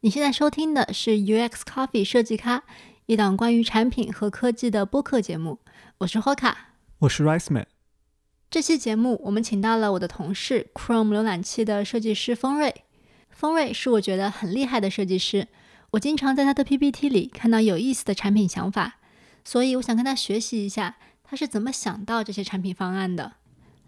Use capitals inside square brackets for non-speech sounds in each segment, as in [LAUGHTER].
你现在收听的是 UX Coffee 设计咖，一档关于产品和科技的播客节目。我是 Hoka，我是 Rice Man。这期节目我们请到了我的同事 Chrome 浏览器的设计师丰瑞。丰瑞是我觉得很厉害的设计师，我经常在他的 PPT 里看到有意思的产品想法，所以我想跟他学习一下，他是怎么想到这些产品方案的。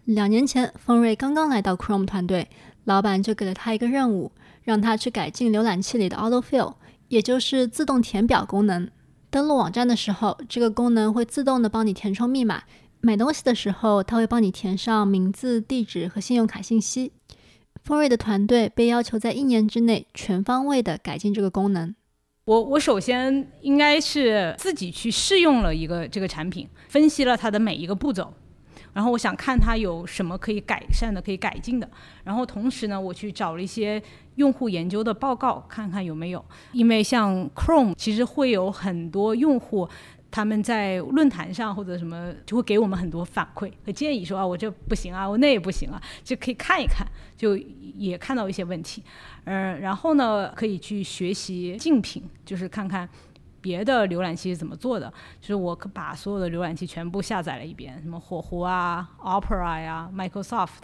两年前，丰瑞刚刚来到 Chrome 团队，老板就给了他一个任务。让他去改进浏览器里的 Autofill，也就是自动填表功能。登录网站的时候，这个功能会自动的帮你填充密码；买东西的时候，它会帮你填上名字、地址和信用卡信息。丰瑞的团队被要求在一年之内全方位的改进这个功能。我我首先应该是自己去试用了一个这个产品，分析了它的每一个步骤。然后我想看它有什么可以改善的、可以改进的。然后同时呢，我去找了一些用户研究的报告，看看有没有。因为像 Chrome，其实会有很多用户，他们在论坛上或者什么，就会给我们很多反馈和建议，说啊，我这不行啊，我那也不行啊，就可以看一看，就也看到一些问题。嗯，然后呢，可以去学习竞品，就是看看。别的浏览器是怎么做的？就是我把所有的浏览器全部下载了一遍，什么火狐啊、Opera 呀、Microsoft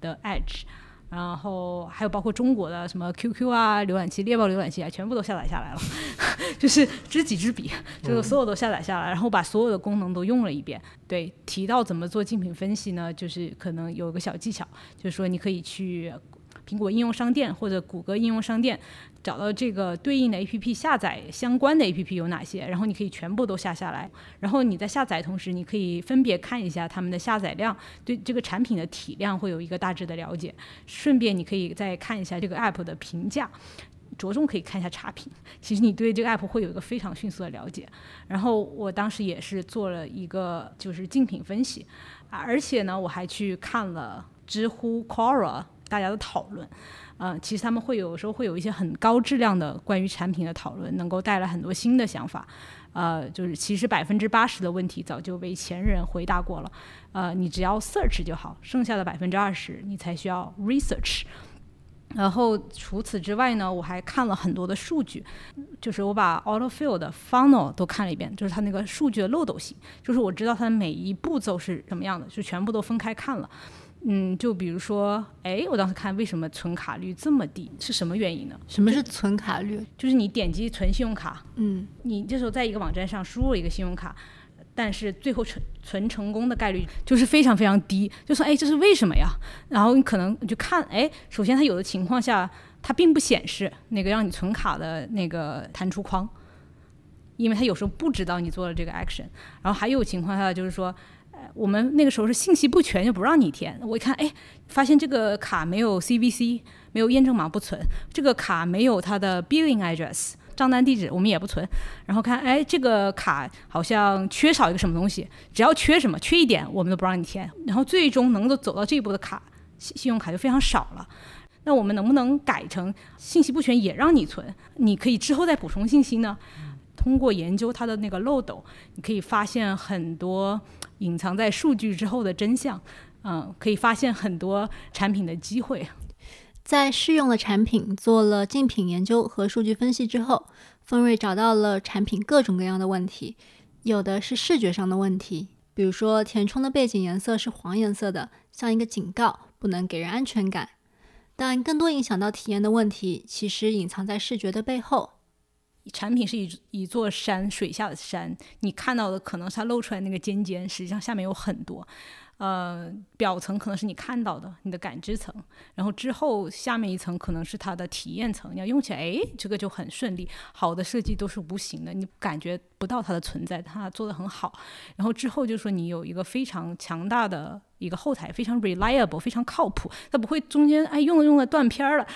的 Edge，然后还有包括中国的什么 QQ 啊、浏览器、猎豹浏览器啊，全部都下载下来了，[LAUGHS] 就是知己知彼，就是所有都下载下来，然后把所有的功能都用了一遍。对，提到怎么做竞品分析呢？就是可能有个小技巧，就是说你可以去苹果应用商店或者谷歌应用商店。找到这个对应的 A P P，下载相关的 A P P 有哪些？然后你可以全部都下下来。然后你在下载同时，你可以分别看一下它们的下载量，对这个产品的体量会有一个大致的了解。顺便你可以再看一下这个 App 的评价，着重可以看一下差评。其实你对这个 App 会有一个非常迅速的了解。然后我当时也是做了一个就是竞品分析，啊而且呢我还去看了知乎 Quora 大家的讨论。嗯，其实他们会有时候会有一些很高质量的关于产品的讨论，能够带来很多新的想法。呃，就是其实百分之八十的问题早就被前人回答过了。呃，你只要 search 就好，剩下的百分之二十你才需要 research。然后除此之外呢，我还看了很多的数据，就是我把 autofill 的 funnel 都看了一遍，就是它那个数据的漏斗性，就是我知道它的每一步骤是什么样的，就全部都分开看了。嗯，就比如说，哎，我当时看为什么存卡率这么低，是什么原因呢？什么是存卡率？就是你点击存信用卡，嗯，你这时候在一个网站上输入了一个信用卡，但是最后存存成功的概率就是非常非常低。就说，哎，这是为什么呀？然后你可能就看，哎，首先它有的情况下它并不显示那个让你存卡的那个弹出框，因为它有时候不知道你做了这个 action。然后还有情况下就是说。我们那个时候是信息不全就不让你填，我一看，哎，发现这个卡没有 CVC，没有验证码不存，这个卡没有它的 billing address 账单地址，我们也不存。然后看，哎，这个卡好像缺少一个什么东西，只要缺什么，缺一点，我们都不让你填。然后最终能够走到这一步的卡，信信用卡就非常少了。那我们能不能改成信息不全也让你存？你可以之后再补充信息呢？通过研究它的那个漏斗，你可以发现很多隐藏在数据之后的真相，嗯，可以发现很多产品的机会。在试用了产品、做了竞品研究和数据分析之后，丰瑞找到了产品各种各样的问题，有的是视觉上的问题，比如说填充的背景颜色是黄颜色的，像一个警告，不能给人安全感。但更多影响到体验的问题，其实隐藏在视觉的背后。产品是一一座山，水下的山，你看到的可能是它露出来那个尖尖，实际上下面有很多。呃，表层可能是你看到的，你的感知层，然后之后下面一层可能是它的体验层。你要用起来，哎，这个就很顺利。好的设计都是无形的，你感觉不到它的存在，它做的很好。然后之后就说你有一个非常强大的一个后台，非常 reliable，非常靠谱，它不会中间哎用着用着断片儿了。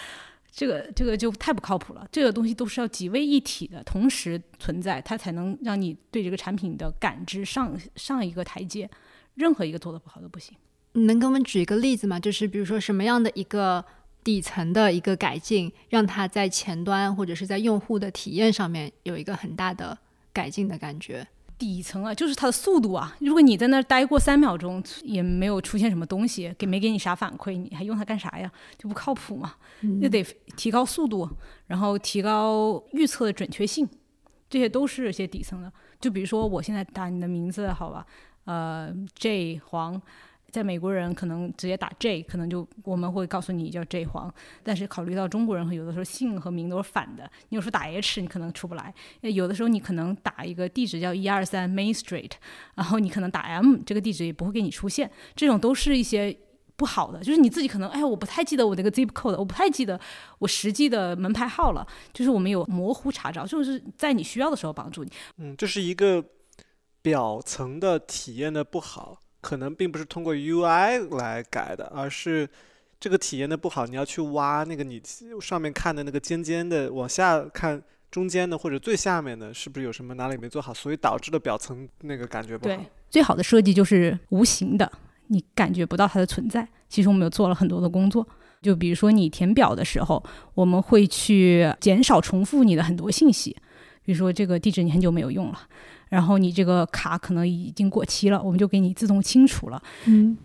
这个这个就太不靠谱了，这个东西都是要几位一体的同时存在，它才能让你对这个产品的感知上上一个台阶。任何一个做的不好都不行。你能给我们举一个例子吗？就是比如说什么样的一个底层的一个改进，让它在前端或者是在用户的体验上面有一个很大的改进的感觉？底层啊，就是它的速度啊。如果你在那儿待过三秒钟，也没有出现什么东西，给没给你啥反馈，你还用它干啥呀？就不靠谱嘛。就得提高速度，然后提高预测的准确性，这些都是些底层的。就比如说我现在打你的名字，好吧，呃，J 黄。在美国人可能直接打 J，可能就我们会告诉你叫 J 黄。但是考虑到中国人有的时候姓和名都是反的，你有时候打 H 你可能出不来。有的时候你可能打一个地址叫一二三 Main Street，然后你可能打 M 这个地址也不会给你出现。这种都是一些不好的，就是你自己可能哎，我不太记得我那个 zip code，我不太记得我实际的门牌号了。就是我们有模糊查找，就是在你需要的时候帮助你。嗯，这是一个表层的体验的不好。可能并不是通过 UI 来改的，而是这个体验的不好，你要去挖那个你上面看的那个尖尖的，往下看中间的或者最下面的，是不是有什么哪里没做好，所以导致了表层那个感觉不好。对，最好的设计就是无形的，你感觉不到它的存在。其实我们有做了很多的工作，就比如说你填表的时候，我们会去减少重复你的很多信息，比如说这个地址你很久没有用了。然后你这个卡可能已经过期了，我们就给你自动清除了。嗯，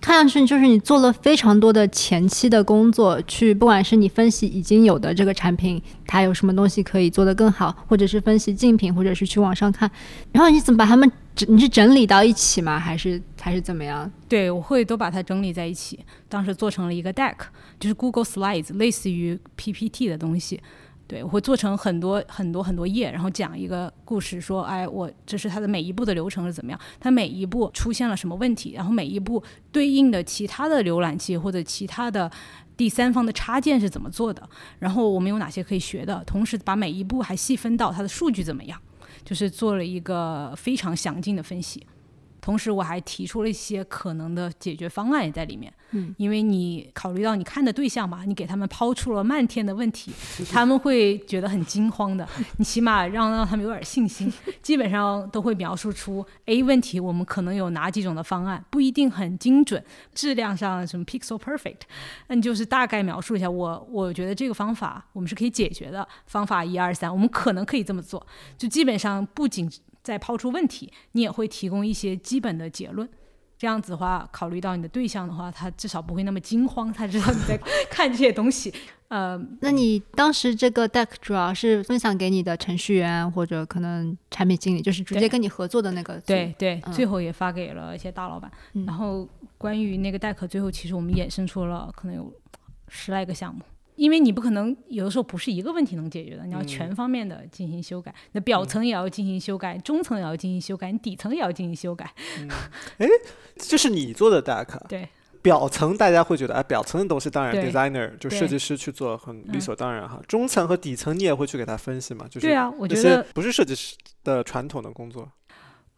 看上去就是你做了非常多的前期的工作，去不管是你分析已经有的这个产品，它有什么东西可以做得更好，或者是分析竞品，或者是去网上看，然后你怎么把它们整？你是整理到一起吗？还是还是怎么样？对，我会都把它整理在一起，当时做成了一个 deck，就是 Google Slides，类似于 PPT 的东西。对，我会做成很多很多很多页，然后讲一个故事，说，哎，我这是它的每一步的流程是怎么样，它每一步出现了什么问题，然后每一步对应的其他的浏览器或者其他的第三方的插件是怎么做的，然后我们有哪些可以学的，同时把每一步还细分到它的数据怎么样，就是做了一个非常详尽的分析。同时，我还提出了一些可能的解决方案也在里面。嗯，因为你考虑到你看的对象嘛，你给他们抛出了漫天的问题，[LAUGHS] 他们会觉得很惊慌的。你起码让让他们有点信心，[LAUGHS] 基本上都会描述出 A 问题，我们可能有哪几种的方案，不一定很精准，质量上什么 pixel perfect，那你就是大概描述一下。我我觉得这个方法我们是可以解决的，方法一二三，我们可能可以这么做。就基本上不仅。再抛出问题，你也会提供一些基本的结论。这样子的话，考虑到你的对象的话，他至少不会那么惊慌，他知道你在 [LAUGHS] 看这些东西。呃，那你当时这个 deck 主要是分享给你的程序员或者可能产品经理，就是直接跟你合作的那个。对对，最后也发给了一些大老板。然后关于那个 deck，最后其实我们衍生出了可能有十来个项目。因为你不可能有的时候不是一个问题能解决的，你要全方面的进行修改，那表层也要进行修改，中层也要进行修改，你底层也要进行修改。哎，这是你做的 deck。对，表层大家会觉得，哎，表层的东西当然 designer 就设计师去做很理所当然哈。中层和底层你也会去给他分析嘛？就是对啊，我觉得不是设计师的传统的工作。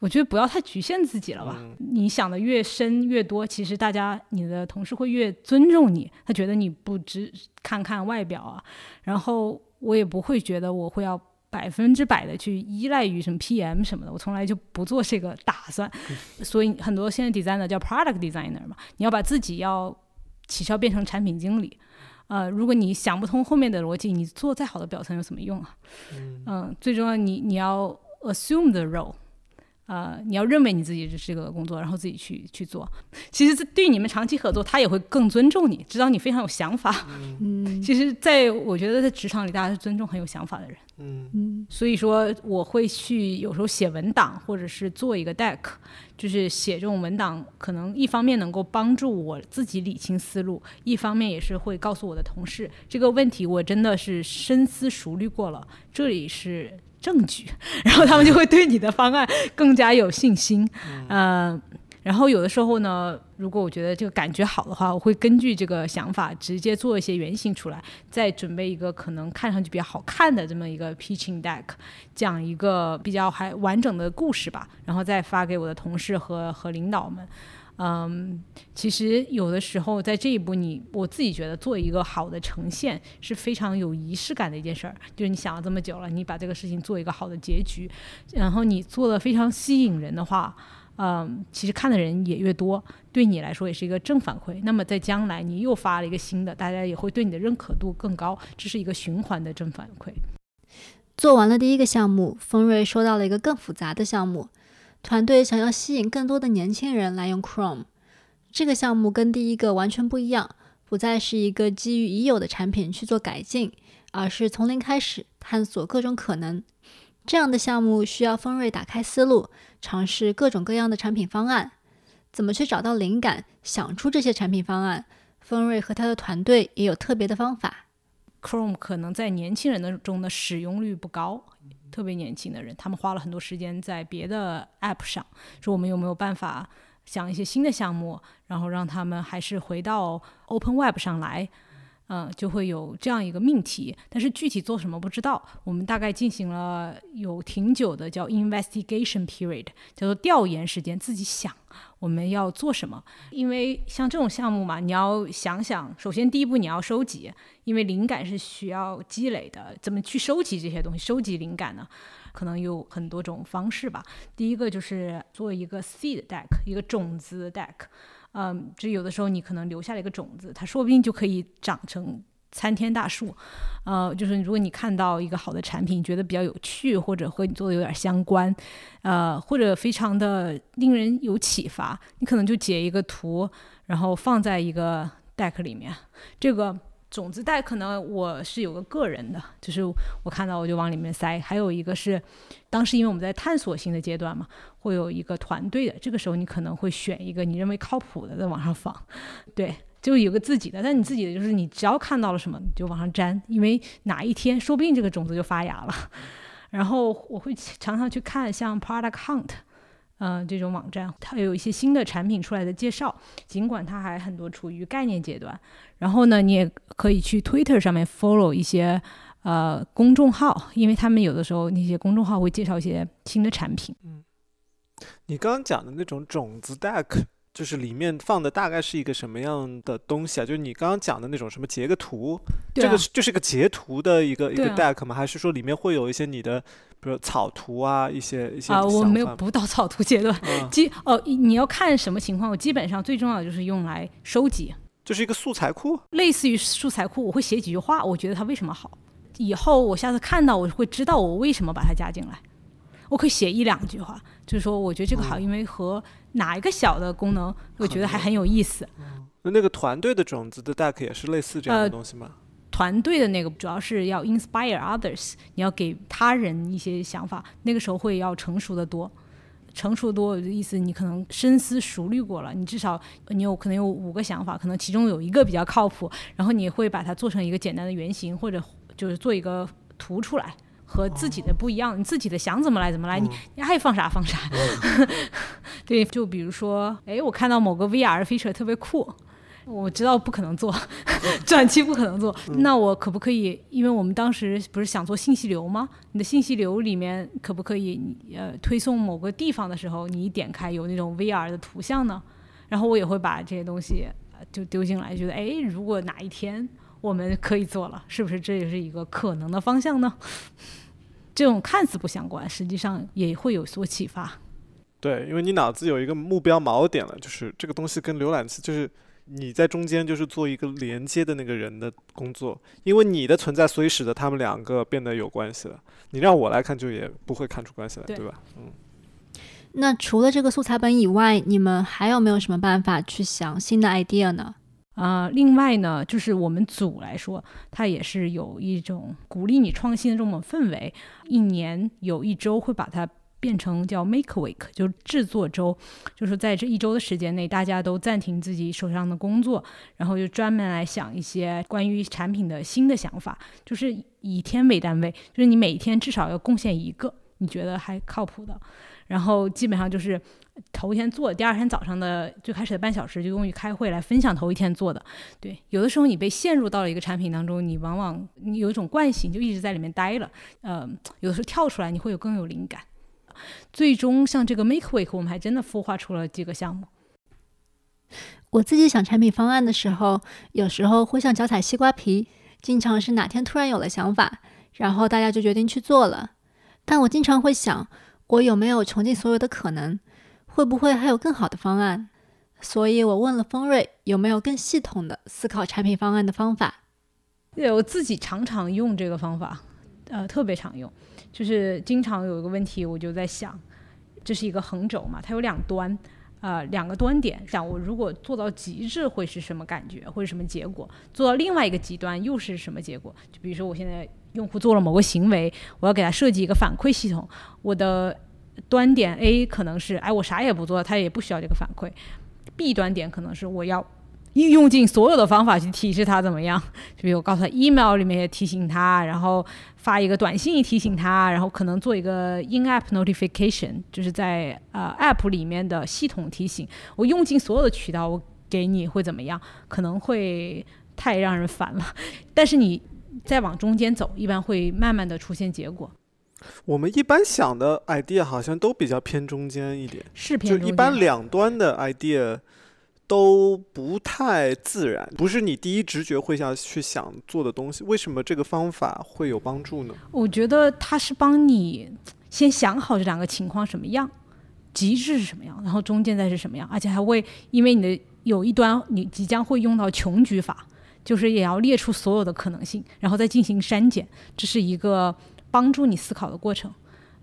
我觉得不要太局限自己了吧。你想的越深越多，其实大家你的同事会越尊重你，他觉得你不只看看外表啊。然后我也不会觉得我会要百分之百的去依赖于什么 PM 什么的，我从来就不做这个打算。所以很多现在 designer 叫 product designer 嘛，你要把自己要起效变成产品经理。呃，如果你想不通后面的逻辑，你做再好的表层有什么用啊？嗯，最重要你你要 assume the role。呃，你要认为你自己是这个工作，然后自己去去做。其实对你们长期合作，他也会更尊重你，知道你非常有想法。嗯，[LAUGHS] 其实，在我觉得在职场里，大家是尊重很有想法的人。嗯嗯，所以说我会去有时候写文档，或者是做一个 deck，就是写这种文档，可能一方面能够帮助我自己理清思路，一方面也是会告诉我的同事，这个问题我真的是深思熟虑过了，这里是。证据，[LAUGHS] 然后他们就会对你的方案更加有信心。嗯，然后有的时候呢，如果我觉得这个感觉好的话，我会根据这个想法直接做一些原型出来，再准备一个可能看上去比较好看的这么一个 pitching deck，讲一个比较还完整的故事吧，然后再发给我的同事和和领导们。嗯，其实有的时候在这一步，你我自己觉得做一个好的呈现是非常有仪式感的一件事儿。就是你想了这么久了，你把这个事情做一个好的结局，然后你做的非常吸引人的话，嗯，其实看的人也越多，对你来说也是一个正反馈。那么在将来你又发了一个新的，大家也会对你的认可度更高，这是一个循环的正反馈。做完了第一个项目，丰瑞收到了一个更复杂的项目，团队想要吸引更多的年轻人来用 Chrome。这个项目跟第一个完全不一样，不再是一个基于已有的产品去做改进，而是从零开始探索各种可能。这样的项目需要丰瑞打开思路，尝试各种各样的产品方案。怎么去找到灵感，想出这些产品方案？丰瑞和他的团队也有特别的方法。Chrome 可能在年轻人的中的使用率不高，特别年轻的人，他们花了很多时间在别的 App 上。说我们有没有办法想一些新的项目，然后让他们还是回到 Open Web 上来？嗯，就会有这样一个命题，但是具体做什么不知道。我们大概进行了有挺久的叫 investigation period，叫做调研时间，自己想我们要做什么。因为像这种项目嘛，你要想想，首先第一步你要收集，因为灵感是需要积累的。怎么去收集这些东西？收集灵感呢？可能有很多种方式吧。第一个就是做一个 seed deck，一个种子 deck。嗯，就有的时候你可能留下了一个种子，它说不定就可以长成参天大树。呃，就是如果你看到一个好的产品，觉得比较有趣，或者和你做的有点相关，呃，或者非常的令人有启发，你可能就截一个图，然后放在一个 deck 里面。这个种子袋可能我是有个个人的，就是我看到我就往里面塞。还有一个是，当时因为我们在探索性的阶段嘛。会有一个团队的，这个时候你可能会选一个你认为靠谱的在往上放，对，就有个自己的。但你自己的就是你只要看到了什么你就往上粘，因为哪一天说不定这个种子就发芽了。[LAUGHS] 然后我会常常去看像 Product Hunt，嗯，这种网站，它有一些新的产品出来的介绍，尽管它还很多处于概念阶段。然后呢，你也可以去 Twitter 上面 follow 一些呃公众号，因为他们有的时候那些公众号会介绍一些新的产品。嗯。你刚刚讲的那种种子 deck，就是里面放的大概是一个什么样的东西啊？就是你刚刚讲的那种什么截个图，这个就是个截图的一个一个 deck 吗？还是说里面会有一些你的，比如草图啊，一些一些啊？我没有不到草图阶段，基哦，你要看什么情况？我基本上最重要的就是用来收集，就是一个素材库，类似于素材库。我会写几句话，我觉得它为什么好，以后我下次看到我会知道我为什么把它加进来。我可以写一两句话，就是说我觉得这个好，因为和哪一个小的功能，我觉得还很有意思。那那个团队的种子的 deck 也是类似这样的东西吗？团队的那个主要是要 inspire others，你要给他人一些想法，那个时候会要成熟的多。成熟多的意思，你可能深思熟虑过了，你至少你有可能有五个想法，可能其中有一个比较靠谱，然后你会把它做成一个简单的原型，或者就是做一个图出来。和自己的不一样，你自己的想怎么来怎么来，你你爱放啥放啥。[LAUGHS] 对，就比如说，哎，我看到某个 VR feature 特别酷，我知道不可能做，[LAUGHS] 短期不可能做，那我可不可以？因为我们当时不是想做信息流吗？你的信息流里面可不可以，呃，推送某个地方的时候，你一点开有那种 VR 的图像呢？然后我也会把这些东西就丢进来，觉得，哎，如果哪一天我们可以做了，是不是这也是一个可能的方向呢？这种看似不相关，实际上也会有所启发。对，因为你脑子有一个目标锚点了，就是这个东西跟浏览器，就是你在中间就是做一个连接的那个人的工作。因为你的存在，所以使得他们两个变得有关系了。你让我来看，就也不会看出关系来，对吧？嗯。那除了这个素材本以外，你们还有没有什么办法去想新的 idea 呢？啊，另外呢，就是我们组来说，它也是有一种鼓励你创新的这种氛围。一年有一周会把它变成叫 Make Week，就是制作周，就是在这一周的时间内，大家都暂停自己手上的工作，然后就专门来想一些关于产品的新的想法，就是以天为单位，就是你每天至少要贡献一个你觉得还靠谱的，然后基本上就是。头一天做，第二天早上的最开始的半小时就用于开会来分享头一天做的。对，有的时候你被陷入到了一个产品当中，你往往你有一种惯性，就一直在里面待了。呃，有的时候跳出来，你会有更有灵感。最终像这个 Make Week，我们还真的孵化出了几个项目。我自己想产品方案的时候，有时候会像脚踩西瓜皮，经常是哪天突然有了想法，然后大家就决定去做了。但我经常会想，我有没有穷尽所有的可能？会不会还有更好的方案？所以我问了丰瑞有没有更系统的思考产品方案的方法。对我自己常常用这个方法，呃特别常用，就是经常有一个问题，我就在想，这是一个横轴嘛，它有两端。呃，两个端点，想我如果做到极致会是什么感觉，或者什么结果？做到另外一个极端又是什么结果？就比如说，我现在用户做了某个行为，我要给他设计一个反馈系统。我的端点 A 可能是，哎，我啥也不做，他也不需要这个反馈。B 端点可能是我要。用尽所有的方法去提示他怎么样？就比如我告诉他，email 里面也提醒他，然后发一个短信提醒他，然后可能做一个 in-app notification，就是在呃 app 里面的系统提醒。我用尽所有的渠道，我给你会怎么样？可能会太让人烦了。[LAUGHS] 但是你再往中间走，一般会慢慢的出现结果。我们一般想的 idea 好像都比较偏中间一点，是偏就一般两端的 idea。都不太自然，不是你第一直觉会想去想做的东西。为什么这个方法会有帮助呢？我觉得它是帮你先想好这两个情况什么样，极致是什么样，然后中间再是什么样，而且还会因为你的有一端你即将会用到穷举法，就是也要列出所有的可能性，然后再进行删减，这是一个帮助你思考的过程。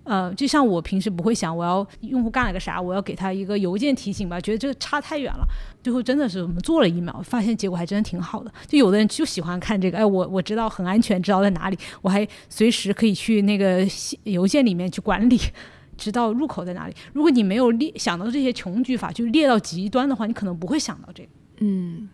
呃，就像我平时不会想我要用户干了个啥，我要给他一个邮件提醒吧，觉得这个差太远了。最后真的是我们做了一秒，发现结果还真的挺好的。就有的人就喜欢看这个，哎，我我知道很安全，知道在哪里，我还随时可以去那个邮件里面去管理，[LAUGHS] 知道入口在哪里。如果你没有列想到这些穷举法，就列到极端的话，你可能不会想到这个。嗯，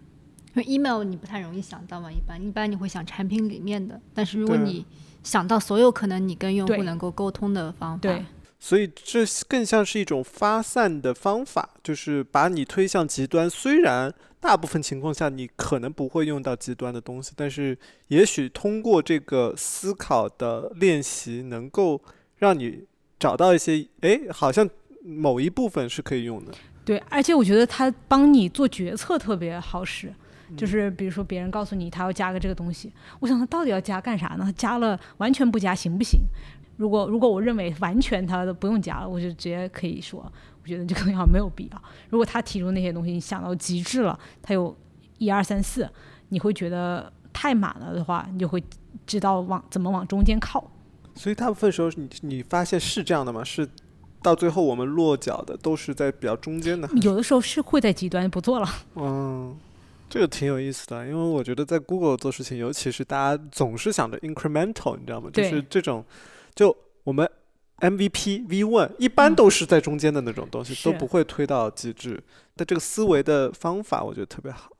因为 email 你不太容易想到嘛，一般一般你会想产品里面的，但是如果你想到所有可能你跟用户能够沟通的方法，对，所以这更像是一种发散的方法，就是把你推向极端。虽然大部分情况下你可能不会用到极端的东西，但是也许通过这个思考的练习，能够让你找到一些，哎，好像某一部分是可以用的。对，而且我觉得它帮你做决策特别好使。就是比如说，别人告诉你他要加个这个东西，我想他到底要加干啥呢？加了完全不加行不行？如果如果我认为完全他都不用加了，我就直接可以说，我觉得这个好像没有必要。如果他提出那些东西，你想到极致了，他有一二三四，你会觉得太满了的话，你就会知道往怎么往中间靠。所以大部分时候，你你发现是这样的吗？是到最后我们落脚的都是在比较中间的？有的时候是会在极端不做了。嗯。这个挺有意思的，因为我觉得在 Google 做事情，尤其是大家总是想着 incremental，你知道吗？就是这种，就我们 MVP V one 一般都是在中间的那种东西，都不会推到极致。但这个思维的方法，我觉得特别好。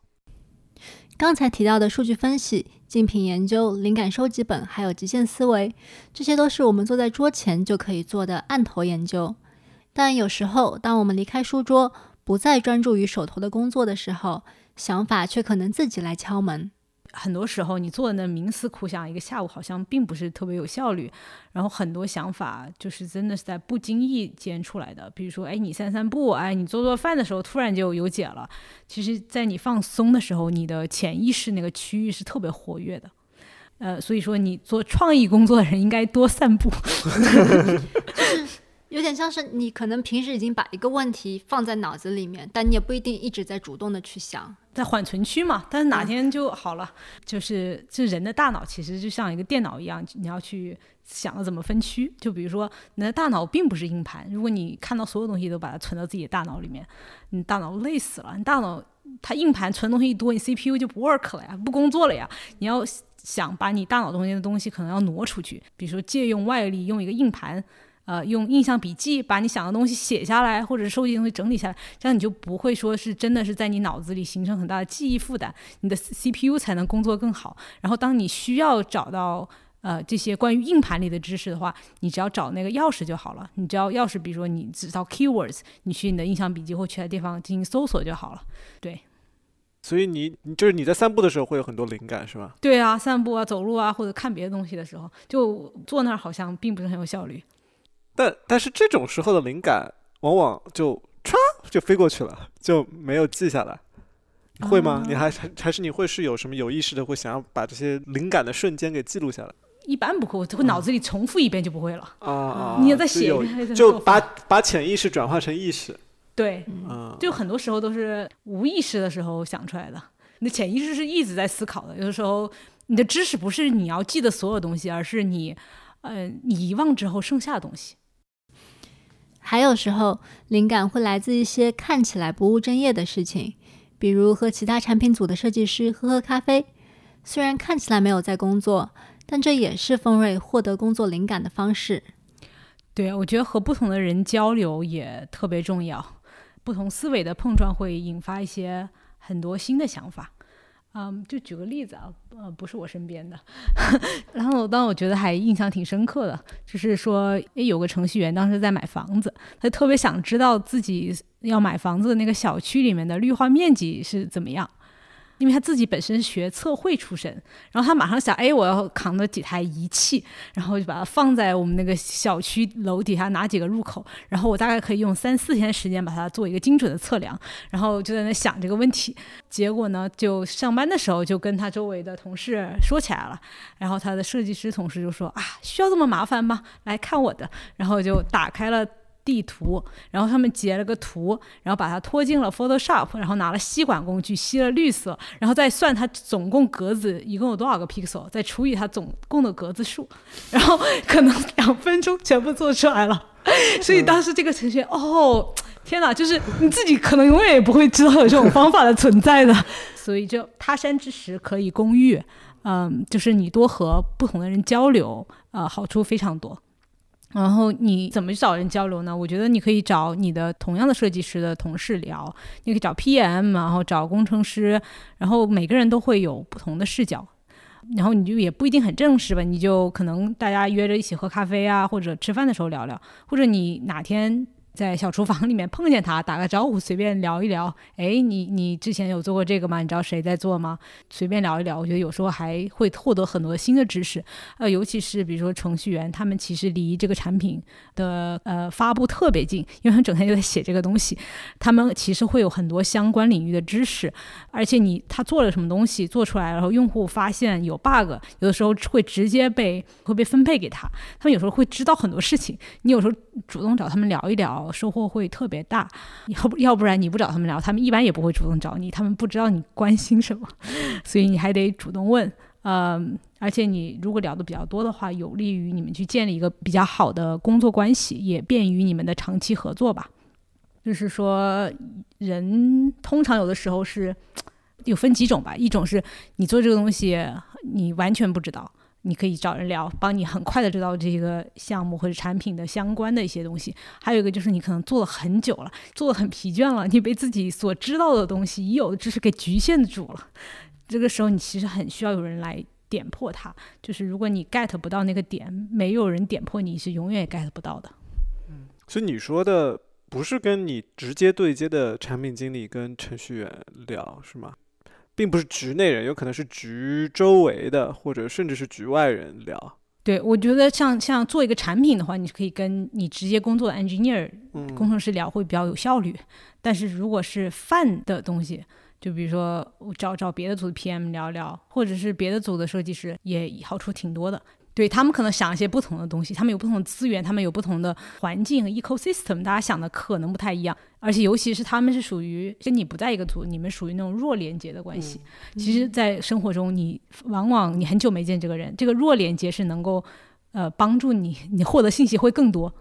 刚才提到的数据分析、竞品研究、灵感收集本，还有极限思维，这些都是我们坐在桌前就可以做的案头研究。但有时候，当我们离开书桌，不再专注于手头的工作的时候，想法却可能自己来敲门。很多时候，你做的那冥思苦想一个下午，好像并不是特别有效率。然后很多想法就是真的是在不经意间出来的。比如说，哎，你散散步，哎，你做做饭的时候突然就有解了。其实，在你放松的时候，你的潜意识那个区域是特别活跃的。呃，所以说，你做创意工作的人应该多散步。有点像是你可能平时已经把一个问题放在脑子里面，但你也不一定一直在主动的去想，在缓存区嘛。但是哪天就好了，就是这人的大脑其实就像一个电脑一样，你要去想着怎么分区。就比如说你的大脑并不是硬盘，如果你看到所有东西都把它存到自己的大脑里面，你大脑累死了。你大脑它硬盘存东西一多，你 CPU 就不 work 了呀，不工作了呀。你要想把你大脑中间的东西可能要挪出去，比如说借用外力，用一个硬盘。呃，用印象笔记把你想的东西写下来，或者收集东西整理下来，这样你就不会说是真的是在你脑子里形成很大的记忆负担，你的 CPU 才能工作更好。然后，当你需要找到呃这些关于硬盘里的知识的话，你只要找那个钥匙就好了。你只要钥匙，比如说你知道 keywords，你去你的印象笔记或其他地方进行搜索就好了。对。所以你你就是你在散步的时候会有很多灵感是吧？对啊，散步啊、走路啊或者看别的东西的时候，就坐那儿好像并不是很有效率。但但是这种时候的灵感往往就唰就飞过去了，就没有记下来，会吗？你还还还是你会是有什么有意识的会想要把这些灵感的瞬间给记录下来？一般不会，我会脑子里重复一遍就不会了。啊，[LAUGHS] 你也在写，就把把潜意识转化成意识。对，就很多时候都是无意识的时候想出来的。你的潜意识是一直在思考的，有的时候。你的知识不是你要记得所有东西，而是你，呃，你遗忘之后剩下的东西。还有时候，灵感会来自一些看起来不务正业的事情，比如和其他产品组的设计师喝喝咖啡。虽然看起来没有在工作，但这也是丰瑞获得工作灵感的方式。对，我觉得和不同的人交流也特别重要，不同思维的碰撞会引发一些很多新的想法。嗯，就举个例子啊，呃，不是我身边的，[LAUGHS] 然后当我觉得还印象挺深刻的，就是说，有个程序员当时在买房子，他特别想知道自己要买房子的那个小区里面的绿化面积是怎么样。因为他自己本身学测绘出身，然后他马上想，哎，我要扛着几台仪器，然后就把它放在我们那个小区楼底下哪几个入口，然后我大概可以用三四天时间把它做一个精准的测量，然后就在那想这个问题。结果呢，就上班的时候就跟他周围的同事说起来了，然后他的设计师同事就说啊，需要这么麻烦吗？来看我的，然后就打开了。地图，然后他们截了个图，然后把它拖进了 Photoshop，然后拿了吸管工具吸了绿色，然后再算它总共格子一共有多少个 pixel，再除以它总共的格子数，[LAUGHS] 然后可能两分钟全部做出来了。[LAUGHS] 所以当时这个程序，哦，天哪，就是你自己可能永远也不会知道有这种方法的存在的。[LAUGHS] 所以就他山之石可以攻玉，嗯，就是你多和不同的人交流，呃，好处非常多。然后你怎么找人交流呢？我觉得你可以找你的同样的设计师的同事聊，你可以找 PM，然后找工程师，然后每个人都会有不同的视角，然后你就也不一定很正式吧，你就可能大家约着一起喝咖啡啊，或者吃饭的时候聊聊，或者你哪天。在小厨房里面碰见他，打个招呼，随便聊一聊。哎，你你之前有做过这个吗？你知道谁在做吗？随便聊一聊，我觉得有时候还会获得很多新的知识。呃，尤其是比如说程序员，他们其实离这个产品的呃发布特别近，因为他整天就在写这个东西，他们其实会有很多相关领域的知识。而且你他做了什么东西做出来，然后用户发现有 bug，有的时候会直接被会被分配给他。他们有时候会知道很多事情，你有时候主动找他们聊一聊。收获会特别大，要不要不然你不找他们聊，他们一般也不会主动找你，他们不知道你关心什么，[LAUGHS] 所以你还得主动问。嗯，而且你如果聊的比较多的话，有利于你们去建立一个比较好的工作关系，也便于你们的长期合作吧。就是说，人通常有的时候是 [TSK] 有分几种吧，一种是你做这个东西，你完全不知道。你可以找人聊，帮你很快的知道这个项目或者产品的相关的一些东西。还有一个就是你可能做了很久了，做的很疲倦了，你被自己所知道的东西已有的知识给局限住了。这个时候你其实很需要有人来点破它。就是如果你 get 不到那个点，没有人点破你是永远也 get 不到的。嗯，所以你说的不是跟你直接对接的产品经理跟程序员聊是吗？并不是局内人，有可能是局周围的，或者甚至是局外人聊。对，我觉得像像做一个产品的话，你可以跟你直接工作的 engineer 工程师聊，会比较有效率。但是如果是泛的东西，就比如说我找找别的组的 PM 聊聊，或者是别的组的设计师，也好处挺多的。对他们可能想一些不同的东西，他们有不同的资源，他们有不同的环境和 ecosystem，大家想的可能不太一样。而且尤其是他们是属于跟你不在一个组，你们属于那种弱连接的关系。其实，在生活中，你往往你很久没见这个人，这个弱连接是能够呃帮助你，你获得信息会更多。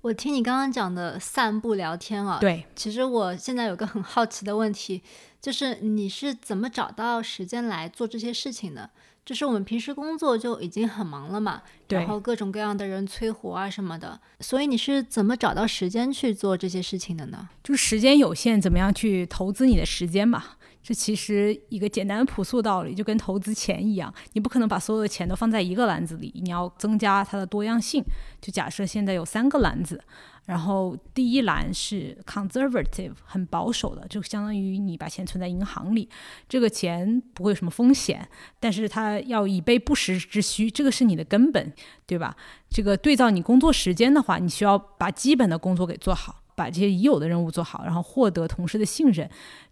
我听你刚刚讲的散步聊天啊，对，其实我现在有个很好奇的问题，就是你是怎么找到时间来做这些事情的？就是我们平时工作就已经很忙了嘛，然后各种各样的人催活啊什么的，所以你是怎么找到时间去做这些事情的呢？就是时间有限，怎么样去投资你的时间嘛？这其实一个简单朴素道理，就跟投资钱一样，你不可能把所有的钱都放在一个篮子里，你要增加它的多样性。就假设现在有三个篮子。然后第一栏是 conservative，很保守的，就相当于你把钱存在银行里，这个钱不会有什么风险，但是它要以备不时之需，这个是你的根本，对吧？这个对照你工作时间的话，你需要把基本的工作给做好，把这些已有的任务做好，然后获得同事的信任，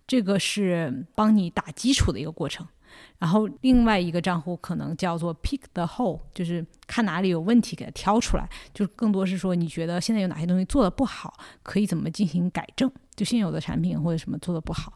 这个是帮你打基础的一个过程。然后另外一个账户可能叫做 pick the hole，就是看哪里有问题给它挑出来，就更多是说你觉得现在有哪些东西做的不好，可以怎么进行改正，就现有的产品或者什么做的不好。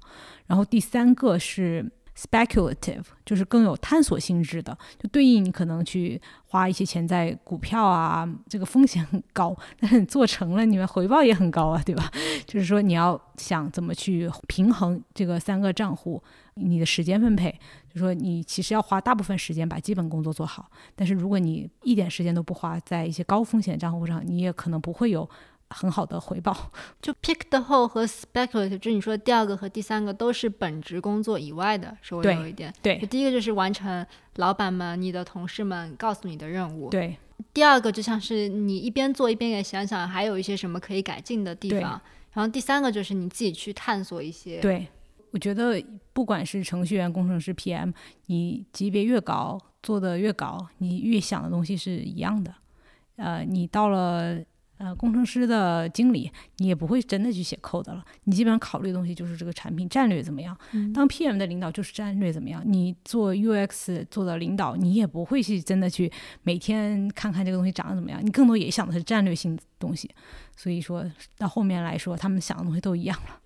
然后第三个是 speculative，就是更有探索性质的，就对应你可能去花一些钱在股票啊，这个风险很高，但是你做成了，你们回报也很高啊，对吧？[LAUGHS] 就是说你要想怎么去平衡这个三个账户，你的时间分配，就说你其实要花大部分时间把基本工作做好，但是如果你一点时间都不花在一些高风险账户上，你也可能不会有。很好的回报，[LAUGHS] 就 pick the hole 和 speculative，就你说第二个和第三个都是本职工作以外的，稍微有一点。对，第一个就是完成老板们、你的同事们告诉你的任务。对。第二个就像是你一边做一边也想想还有一些什么可以改进的地方。然后第三个就是你自己去探索一些。对，我觉得不管是程序员、工程师、PM，你级别越高，做的越高，你越想的东西是一样的。呃，你到了。呃，工程师的经理，你也不会真的去写 code 了。你基本上考虑的东西就是这个产品战略怎么样。当 PM 的领导就是战略怎么样。你做 UX 做的领导，你也不会去真的去每天看看这个东西长得怎么样。你更多也想的是战略性的东西。所以说到后面来说，他们想的东西都一样了。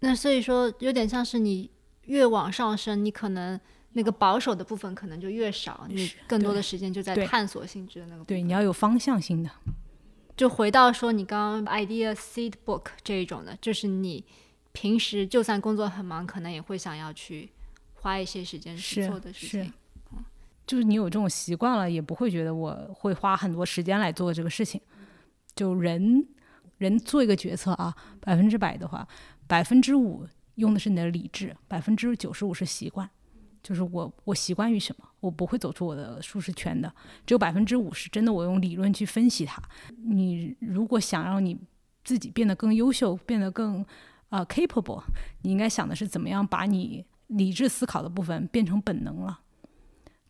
那所以说，有点像是你越往上升，你可能那个保守的部分可能就越少，你更多的时间就在探索性质的那个。对，你要有方向性的。就回到说你刚刚 idea seed book 这一种的，就是你平时就算工作很忙，可能也会想要去花一些时间去做的事情。是，就是你有这种习惯了，也不会觉得我会花很多时间来做这个事情。就人人做一个决策啊，百分之百的话，百分之五用的是你的理智，百分之九十五是习惯。就是我，我习惯于什么，我不会走出我的舒适圈的。只有百分之五是真的，我用理论去分析它。你如果想让你自己变得更优秀，变得更呃 capable，你应该想的是怎么样把你理智思考的部分变成本能了。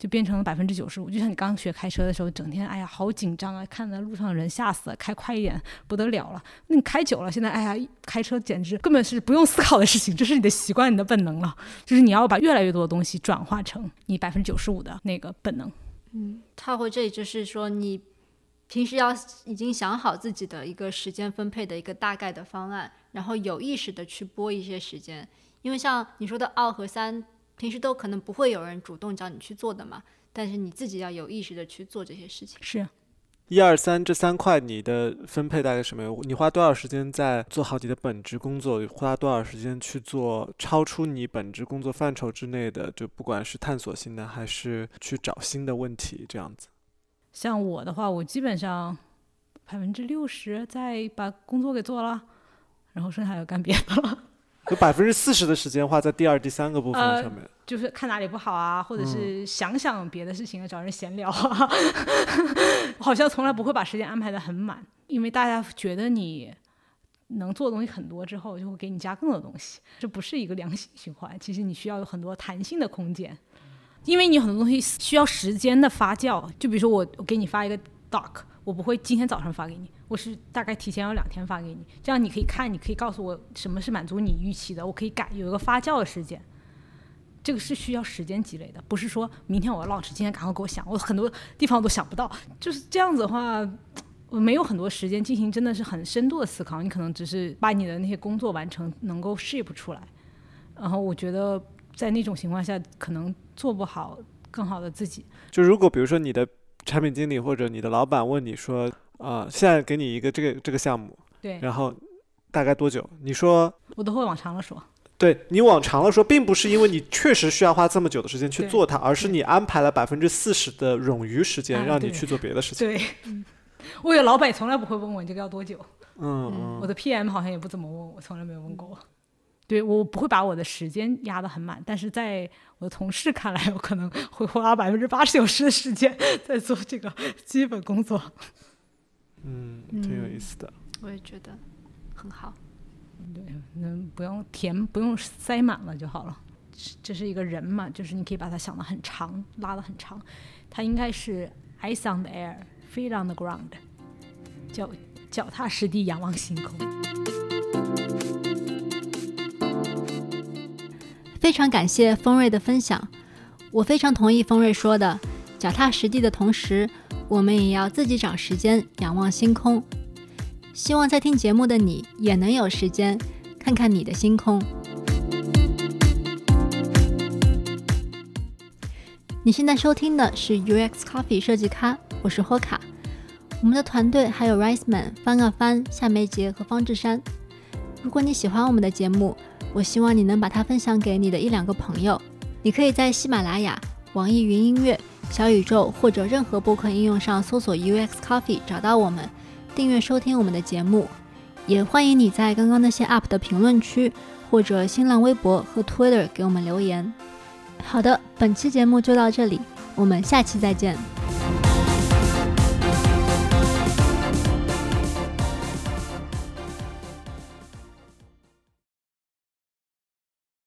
就变成了百分之九十五，就像你刚学开车的时候，整天哎呀好紧张啊，看在路上的人吓死了，开快一点不得了了。那你开久了，现在哎呀开车简直根本是不用思考的事情，这是你的习惯，你的本能了。就是你要把越来越多的东西转化成你百分之九十五的那个本能。嗯，套回这里就是说，你平时要已经想好自己的一个时间分配的一个大概的方案，然后有意识的去拨一些时间，因为像你说的二和三。平时都可能不会有人主动找你去做的嘛，但是你自己要有意识的去做这些事情。是，一二三这三块你的分配大概什么样？你花多少时间在做好你的本职工作？花多少时间去做超出你本职工作范畴之内的？就不管是探索性的，还是去找新的问题，这样子。像我的话，我基本上百分之六十在把工作给做了，然后剩下要干别的了。有百分之四十的时间花在第二、第三个部分上面，就是看哪里不好啊，或者是想想别的事情啊，找人闲聊啊。[LAUGHS] 好像从来不会把时间安排的很满，因为大家觉得你能做的东西很多之后，就会给你加更多东西，这不是一个良性循环。其实你需要有很多弹性的空间，因为你很多东西需要时间的发酵。就比如说我，我给你发一个 doc。我不会今天早上发给你，我是大概提前要两天发给你，这样你可以看，你可以告诉我什么是满足你预期的，我可以改，有一个发酵的时间。这个是需要时间积累的，不是说明天我要 launch，今天赶快给我想，我很多地方都想不到，就是这样子的话，我没有很多时间进行真的是很深度的思考，你可能只是把你的那些工作完成，能够 ship 出来，然后我觉得在那种情况下，可能做不好更好的自己。就如果比如说你的。产品经理或者你的老板问你说：“啊，现在给你一个这个这个项目，对，然后大概多久？”你说我都会往长了说。对你往长了说，并不是因为你确实需要花这么久的时间去做它，而是你安排了百分之四十的冗余时间让你去做别的事情。对，我有老板从来不会问我你这个要多久。嗯嗯。我的 PM 好像也不怎么问我，从来没有问过我。对我不会把我的时间压得很满，但是在我的同事看来，我可能会花百分之八十九十的时间在做这个基本工作。嗯，挺有意思的。我也觉得很好。对，能不用填，不用塞满了就好了。这是一个人嘛，就是你可以把它想得很长，拉得很长。它应该是 eyes on the air，feet on the ground，脚脚踏实地，仰望星空。非常感谢丰瑞的分享，我非常同意丰瑞说的，脚踏实地的同时，我们也要自己找时间仰望星空。希望在听节目的你也能有时间看看你的星空。你现在收听的是 UX Coffee 设计咖，我是 Hoka。我们的团队还有 Riceman、翻啊翻、夏梅杰和方志山。如果你喜欢我们的节目，我希望你能把它分享给你的一两个朋友。你可以在喜马拉雅、网易云音乐、小宇宙或者任何播客应用上搜索 UX Coffee 找到我们，订阅收听我们的节目。也欢迎你在刚刚那些 UP 的评论区或者新浪微博和 Twitter 给我们留言。好的，本期节目就到这里，我们下期再见。